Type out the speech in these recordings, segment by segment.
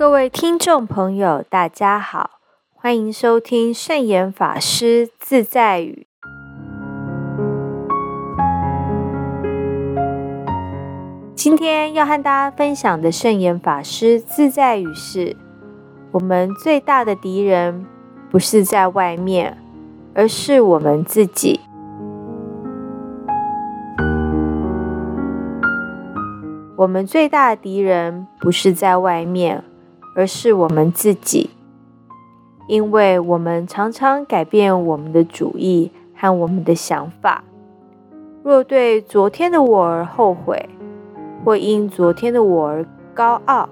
各位听众朋友，大家好，欢迎收听圣严法师自在语。今天要和大家分享的圣严法师自在语是：我们最大的敌人不是在外面，而是我们自己。我们最大的敌人不是在外面。而是我们自己，因为我们常常改变我们的主意和我们的想法。若对昨天的我而后悔，或因昨天的我而高傲，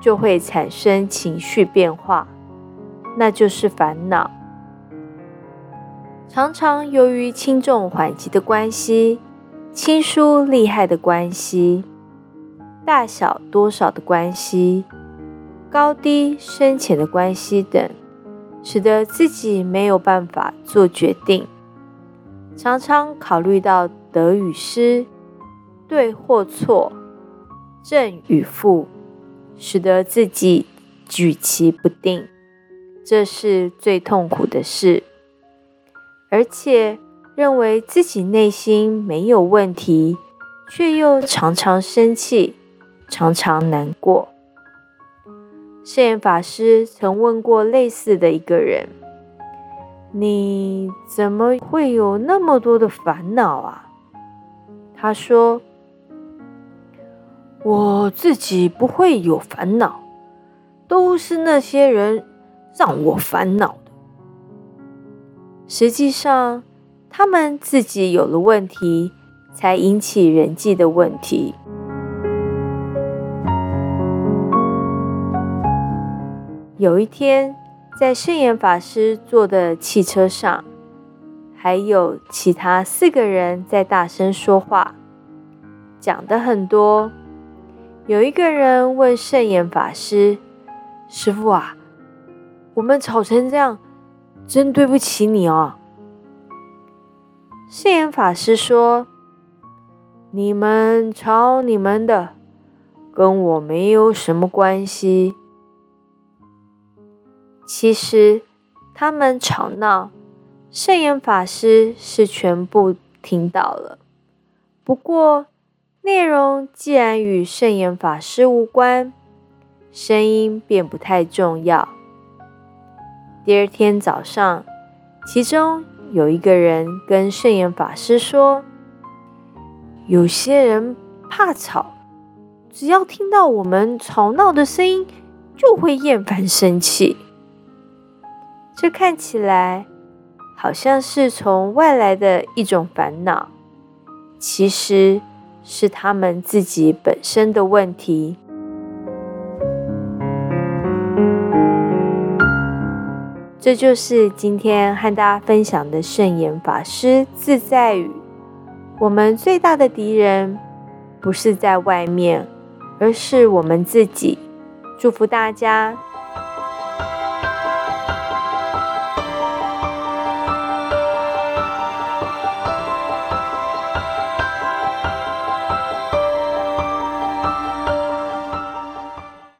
就会产生情绪变化，那就是烦恼。常常由于轻重缓急的关系、亲疏利害的关系、大小多少的关系。高低深浅的关系等，使得自己没有办法做决定，常常考虑到得与失、对或错、正与负，使得自己举棋不定，这是最痛苦的事。而且认为自己内心没有问题，却又常常生气，常常难过。圣严法师曾问过类似的一个人：“你怎么会有那么多的烦恼啊？”他说：“我自己不会有烦恼，都是那些人让我烦恼的。实际上，他们自己有了问题，才引起人际的问题。”有一天，在圣严法师坐的汽车上，还有其他四个人在大声说话，讲的很多。有一个人问圣严法师：“师傅啊，我们吵成这样，真对不起你哦。”圣严法师说：“你们吵你们的，跟我没有什么关系。”其实，他们吵闹，圣严法师是全部听到了。不过，内容既然与圣严法师无关，声音便不太重要。第二天早上，其中有一个人跟圣严法师说：“有些人怕吵，只要听到我们吵闹的声音，就会厌烦生气。”这看起来好像是从外来的一种烦恼，其实是他们自己本身的问题。这就是今天和大家分享的圣严法师自在语。我们最大的敌人不是在外面，而是我们自己。祝福大家。